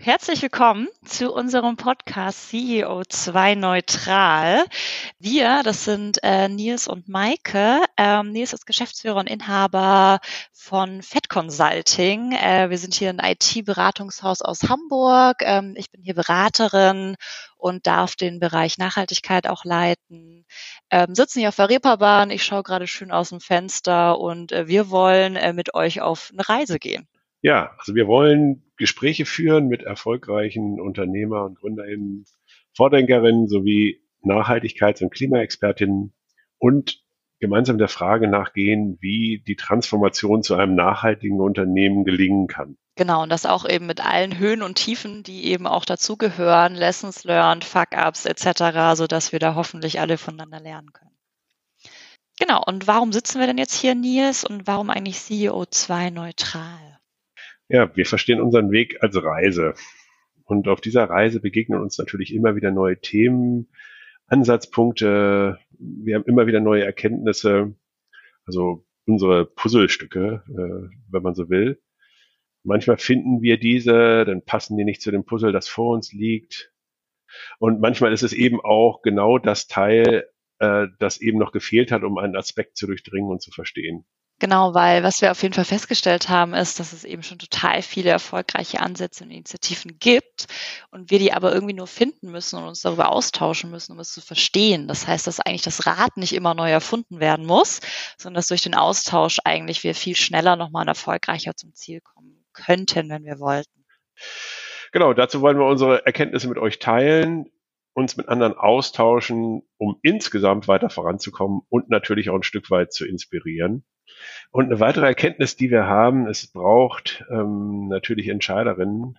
Herzlich willkommen zu unserem Podcast CEO 2 Neutral. Wir, das sind äh, Nils und Maike. Ähm, Nils ist Geschäftsführer und Inhaber von Fed Consulting. Äh, wir sind hier ein IT-Beratungshaus aus Hamburg. Ähm, ich bin hier Beraterin und darf den Bereich Nachhaltigkeit auch leiten. Ähm, sitzen hier auf der Reeperbahn. Ich schaue gerade schön aus dem Fenster und äh, wir wollen äh, mit euch auf eine Reise gehen. Ja, also wir wollen Gespräche führen mit erfolgreichen Unternehmer und GründerInnen, Vordenkerinnen sowie Nachhaltigkeits- und Klimaexpertinnen und gemeinsam der Frage nachgehen, wie die Transformation zu einem nachhaltigen Unternehmen gelingen kann. Genau, und das auch eben mit allen Höhen und Tiefen, die eben auch dazugehören, Lessons learned, Fuck-ups etc., sodass wir da hoffentlich alle voneinander lernen können. Genau, und warum sitzen wir denn jetzt hier, Nils, und warum eigentlich CEO2 neutral? Ja, wir verstehen unseren Weg als Reise. Und auf dieser Reise begegnen uns natürlich immer wieder neue Themen, Ansatzpunkte. Wir haben immer wieder neue Erkenntnisse. Also unsere Puzzlestücke, äh, wenn man so will. Manchmal finden wir diese, dann passen die nicht zu dem Puzzle, das vor uns liegt. Und manchmal ist es eben auch genau das Teil, äh, das eben noch gefehlt hat, um einen Aspekt zu durchdringen und zu verstehen. Genau, weil was wir auf jeden Fall festgestellt haben, ist, dass es eben schon total viele erfolgreiche Ansätze und Initiativen gibt und wir die aber irgendwie nur finden müssen und uns darüber austauschen müssen, um es zu verstehen. Das heißt, dass eigentlich das Rad nicht immer neu erfunden werden muss, sondern dass durch den Austausch eigentlich wir viel schneller nochmal erfolgreicher zum Ziel kommen könnten, wenn wir wollten. Genau, dazu wollen wir unsere Erkenntnisse mit euch teilen uns mit anderen austauschen, um insgesamt weiter voranzukommen und natürlich auch ein Stück weit zu inspirieren. Und eine weitere Erkenntnis, die wir haben, es braucht ähm, natürlich Entscheiderinnen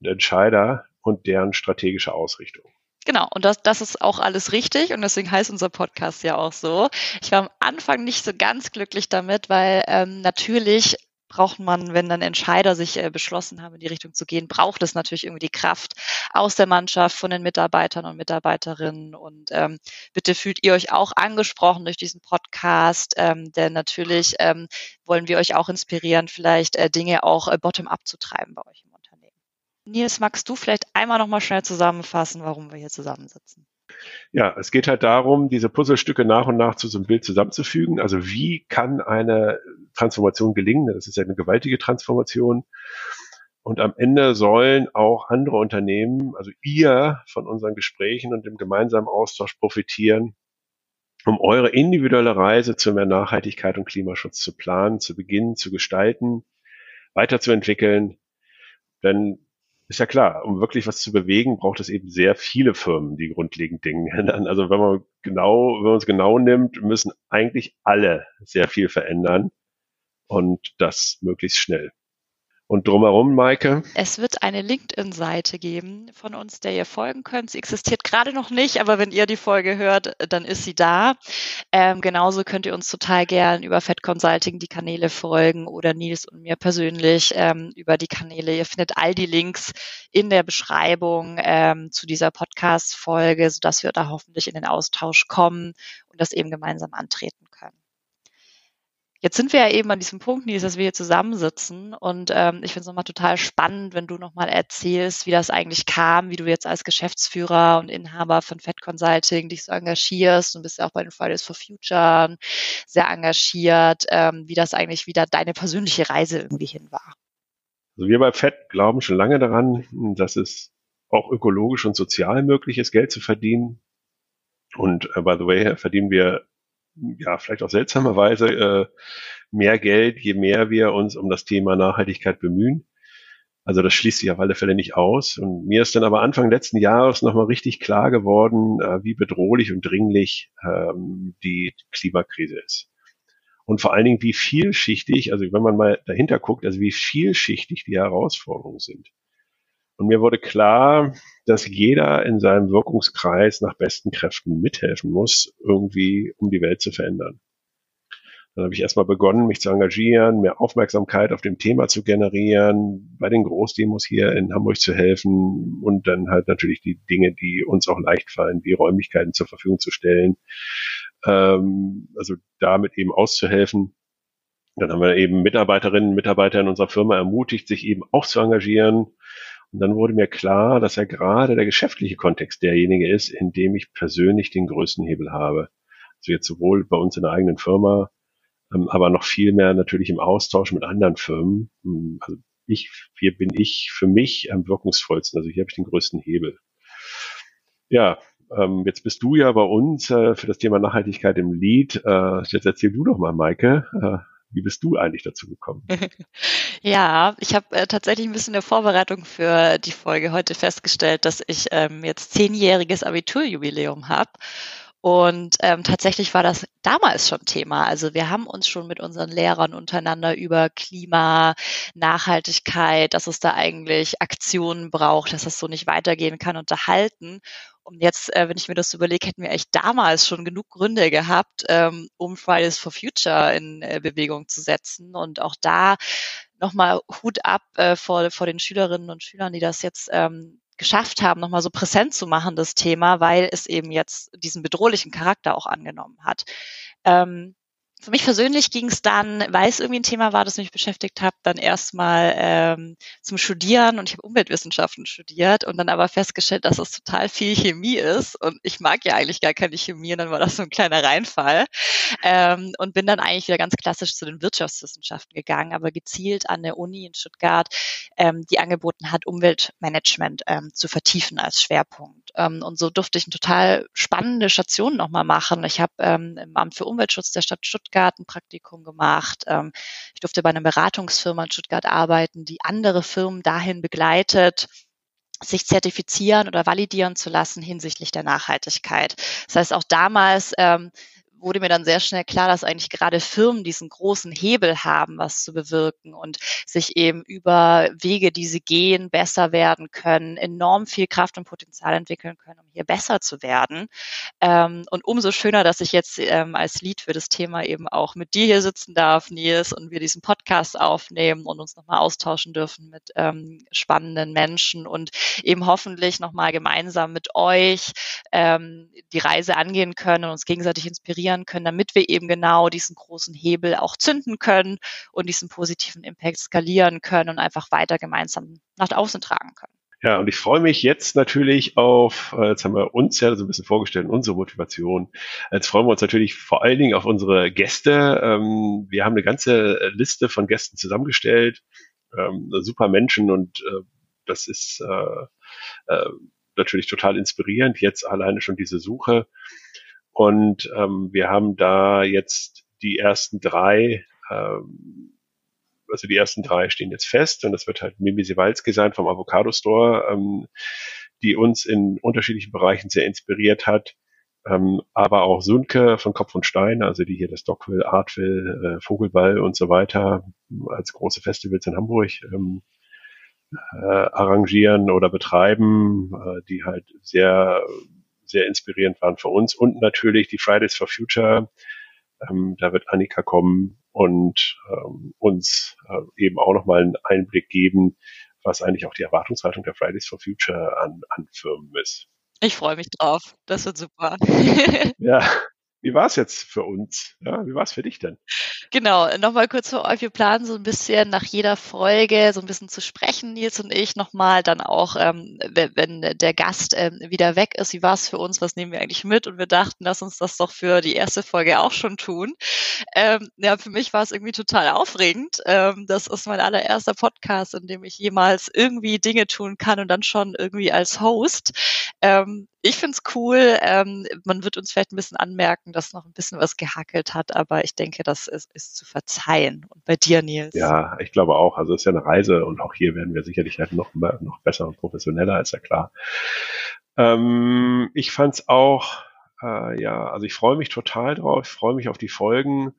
und Entscheider und deren strategische Ausrichtung. Genau, und das, das ist auch alles richtig und deswegen heißt unser Podcast ja auch so. Ich war am Anfang nicht so ganz glücklich damit, weil ähm, natürlich braucht man, wenn dann Entscheider sich äh, beschlossen haben, in die Richtung zu gehen, braucht es natürlich irgendwie die Kraft aus der Mannschaft, von den Mitarbeitern und Mitarbeiterinnen. Und ähm, bitte fühlt ihr euch auch angesprochen durch diesen Podcast, ähm, denn natürlich ähm, wollen wir euch auch inspirieren, vielleicht äh, Dinge auch äh, bottom-up zu treiben bei euch im Unternehmen. Nils, magst du vielleicht einmal nochmal schnell zusammenfassen, warum wir hier zusammensitzen? Ja, es geht halt darum, diese Puzzlestücke nach und nach zu so einem Bild zusammenzufügen. Also wie kann eine Transformation gelingen? Das ist ja eine gewaltige Transformation. Und am Ende sollen auch andere Unternehmen, also ihr von unseren Gesprächen und dem gemeinsamen Austausch profitieren, um eure individuelle Reise zu mehr Nachhaltigkeit und Klimaschutz zu planen, zu beginnen, zu gestalten, weiterzuentwickeln. Denn ist ja klar, um wirklich was zu bewegen, braucht es eben sehr viele Firmen, die grundlegend Dinge ändern. Also wenn man genau, wenn man es genau nimmt, müssen eigentlich alle sehr viel verändern und das möglichst schnell. Und drumherum, Maike? Es wird eine LinkedIn-Seite geben von uns, der ihr folgen könnt. Sie existiert gerade noch nicht, aber wenn ihr die Folge hört, dann ist sie da. Ähm, genauso könnt ihr uns total gern über Fed Consulting die Kanäle folgen oder Nils und mir persönlich ähm, über die Kanäle. Ihr findet all die Links in der Beschreibung ähm, zu dieser Podcast-Folge, sodass wir da hoffentlich in den Austausch kommen und das eben gemeinsam antreten können. Jetzt sind wir ja eben an diesem Punkt, Nils, dass wir hier zusammensitzen und ähm, ich finde es nochmal total spannend, wenn du nochmal erzählst, wie das eigentlich kam, wie du jetzt als Geschäftsführer und Inhaber von Fed Consulting dich so engagierst und bist ja auch bei den Fridays for Future sehr engagiert, ähm, wie das eigentlich wieder deine persönliche Reise irgendwie hin war. Also wir bei Fed glauben schon lange daran, dass es auch ökologisch und sozial möglich ist, Geld zu verdienen. Und uh, by the way, verdienen wir ja, vielleicht auch seltsamerweise äh, mehr Geld, je mehr wir uns um das Thema Nachhaltigkeit bemühen. Also das schließt sich auf alle Fälle nicht aus. Und mir ist dann aber Anfang letzten Jahres nochmal richtig klar geworden, äh, wie bedrohlich und dringlich ähm, die Klimakrise ist. Und vor allen Dingen, wie vielschichtig, also wenn man mal dahinter guckt, also wie vielschichtig die Herausforderungen sind. Und mir wurde klar, dass jeder in seinem Wirkungskreis nach besten Kräften mithelfen muss, irgendwie um die Welt zu verändern. Dann habe ich erstmal begonnen, mich zu engagieren, mehr Aufmerksamkeit auf dem Thema zu generieren, bei den Großdemos hier in Hamburg zu helfen und dann halt natürlich die Dinge, die uns auch leicht fallen, wie Räumlichkeiten zur Verfügung zu stellen, ähm, also damit eben auszuhelfen. Dann haben wir eben Mitarbeiterinnen und Mitarbeiter in unserer Firma ermutigt, sich eben auch zu engagieren Und dann wurde mir klar, dass ja gerade der geschäftliche Kontext derjenige ist, in dem ich persönlich den größten Hebel habe. Also jetzt sowohl bei uns in der eigenen Firma, ähm, aber noch viel mehr natürlich im Austausch mit anderen Firmen. Hm, also ich, hier bin ich für mich am wirkungsvollsten. Also hier habe ich den größten Hebel. Ja, ähm, jetzt bist du ja bei uns äh, für das Thema Nachhaltigkeit im Lead. Äh, jetzt erzähl du doch mal, Maike, äh, wie bist du eigentlich dazu gekommen? ja, ich habe äh, tatsächlich ein bisschen in der Vorbereitung für die Folge heute festgestellt, dass ich ähm, jetzt zehnjähriges Abiturjubiläum habe. Und ähm, tatsächlich war das damals schon Thema. Also wir haben uns schon mit unseren Lehrern untereinander über Klima, Nachhaltigkeit, dass es da eigentlich Aktionen braucht, dass das so nicht weitergehen kann, unterhalten. Und jetzt, äh, wenn ich mir das überlege, hätten wir echt damals schon genug Gründe gehabt, ähm, um Fridays for Future in äh, Bewegung zu setzen. Und auch da nochmal Hut ab äh, vor, vor den Schülerinnen und Schülern, die das jetzt ähm, geschafft haben, nochmal so präsent zu machen, das Thema, weil es eben jetzt diesen bedrohlichen Charakter auch angenommen hat. Ähm, für mich persönlich ging es dann, weil es irgendwie ein Thema war, das mich beschäftigt hat, dann erstmal ähm, zum Studieren. Und ich habe Umweltwissenschaften studiert und dann aber festgestellt, dass es total viel Chemie ist. Und ich mag ja eigentlich gar keine Chemie. Und dann war das so ein kleiner Reinfall. Ähm, und bin dann eigentlich wieder ganz klassisch zu den Wirtschaftswissenschaften gegangen, aber gezielt an der Uni in Stuttgart, ähm, die angeboten hat, Umweltmanagement ähm, zu vertiefen als Schwerpunkt. Ähm, und so durfte ich eine total spannende Station nochmal machen. Ich habe ähm, im Amt für Umweltschutz der Stadt Stuttgart ein Praktikum gemacht. Ähm, ich durfte bei einer Beratungsfirma in Stuttgart arbeiten, die andere Firmen dahin begleitet, sich zertifizieren oder validieren zu lassen hinsichtlich der Nachhaltigkeit. Das heißt, auch damals ähm, wurde mir dann sehr schnell klar, dass eigentlich gerade Firmen diesen großen Hebel haben, was zu bewirken und sich eben über Wege, die sie gehen, besser werden können, enorm viel Kraft und Potenzial entwickeln können, um hier besser zu werden. Ähm, und umso schöner, dass ich jetzt ähm, als Lead für das Thema eben auch mit dir hier sitzen darf, Nils, und wir diesen Podcast aufnehmen und uns nochmal austauschen dürfen mit ähm, spannenden Menschen und eben hoffentlich nochmal gemeinsam mit euch die Reise angehen können und uns gegenseitig inspirieren optimieren können, damit wir eben genau diesen großen Hebel auch zünden können und diesen positiven Impact skalieren können und einfach weiter gemeinsam nach außen tragen können. Ja, und ich freue mich jetzt natürlich auf, äh, jetzt haben wir uns ja so ein bisschen vorgestellt, unsere Motivation. Jetzt freuen wir uns natürlich vor allen Dingen auf unsere Gäste. Ähm, wir haben eine ganze Liste von Gästen zusammengestellt, ähm, super Menschen und äh, das ist äh, natürlich total inspirierend. Jetzt alleine schon diese Suche. Und ähm, wir haben da jetzt die ersten drei, ähm, also die ersten drei stehen jetzt fest und das wird halt Mimi Siewalski sein vom Avocado Store, ähm, die uns in unterschiedlichen Bereichen sehr inspiriert hat. Ähm, aber auch Sunke von Kopf und Stein, also die hier das Dockville, Artville, äh, Vogelball und so weiter als große Festivals in Hamburg ähm, äh, arrangieren oder betreiben, äh, die halt sehr sehr inspirierend waren für uns und natürlich die Fridays for Future. Ähm, da wird Annika kommen und ähm, uns äh, eben auch nochmal einen Einblick geben, was eigentlich auch die Erwartungshaltung der Fridays for Future an, an Firmen ist. Ich freue mich drauf. Das wird super. ja, wie war es jetzt für uns? Ja, wie war es für dich denn? Genau, nochmal kurz für euch. Wir planen so ein bisschen nach jeder Folge so ein bisschen zu sprechen, Nils und ich nochmal, dann auch, ähm, wenn der Gast ähm, wieder weg ist, wie war es für uns, was nehmen wir eigentlich mit? Und wir dachten, lass uns das doch für die erste Folge auch schon tun. Ähm, ja, für mich war es irgendwie total aufregend. Ähm, das ist mein allererster Podcast, in dem ich jemals irgendwie Dinge tun kann und dann schon irgendwie als Host. Ähm, ich finde es cool. Ähm, man wird uns vielleicht ein bisschen anmerken, dass noch ein bisschen was gehackelt hat, aber ich denke, das ist, ist zu verzeihen. Und bei dir, Nils? Ja, ich glaube auch. Also es ist ja eine Reise und auch hier werden wir sicherlich halt noch, noch besser und professioneller, ist ja klar. Ähm, ich fand's auch, äh, ja, also ich freue mich total drauf. Ich freue mich auf die Folgen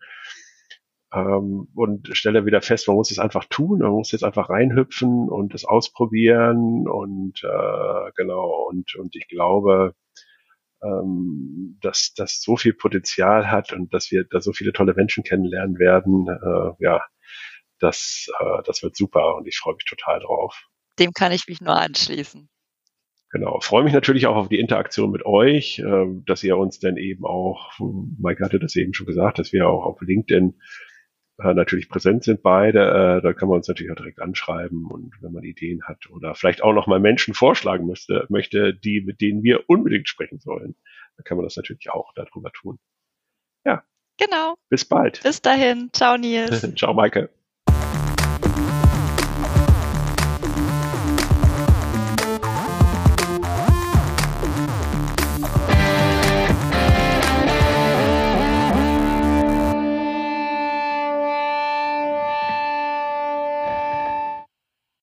ähm, und stelle wieder fest, man muss es einfach tun, man muss jetzt einfach reinhüpfen und es ausprobieren und äh, genau und und ich glaube, ähm, dass das so viel Potenzial hat und dass wir da so viele tolle Menschen kennenlernen werden, äh, ja, das äh, das wird super und ich freue mich total drauf. Dem kann ich mich nur anschließen. Genau. Freue mich natürlich auch auf die Interaktion mit euch, äh, dass ihr uns dann eben auch, Mike hatte das eben schon gesagt, dass wir auch auf LinkedIn äh, natürlich präsent sind beide, äh, da kann man uns natürlich auch direkt anschreiben und wenn man Ideen hat oder vielleicht auch noch mal Menschen vorschlagen müsste, möchte, die, mit denen wir unbedingt sprechen sollen, dann kann man das natürlich auch darüber tun. Ja. Genau. Bis bald. Bis dahin. Ciao, Nils. Ciao, Maike.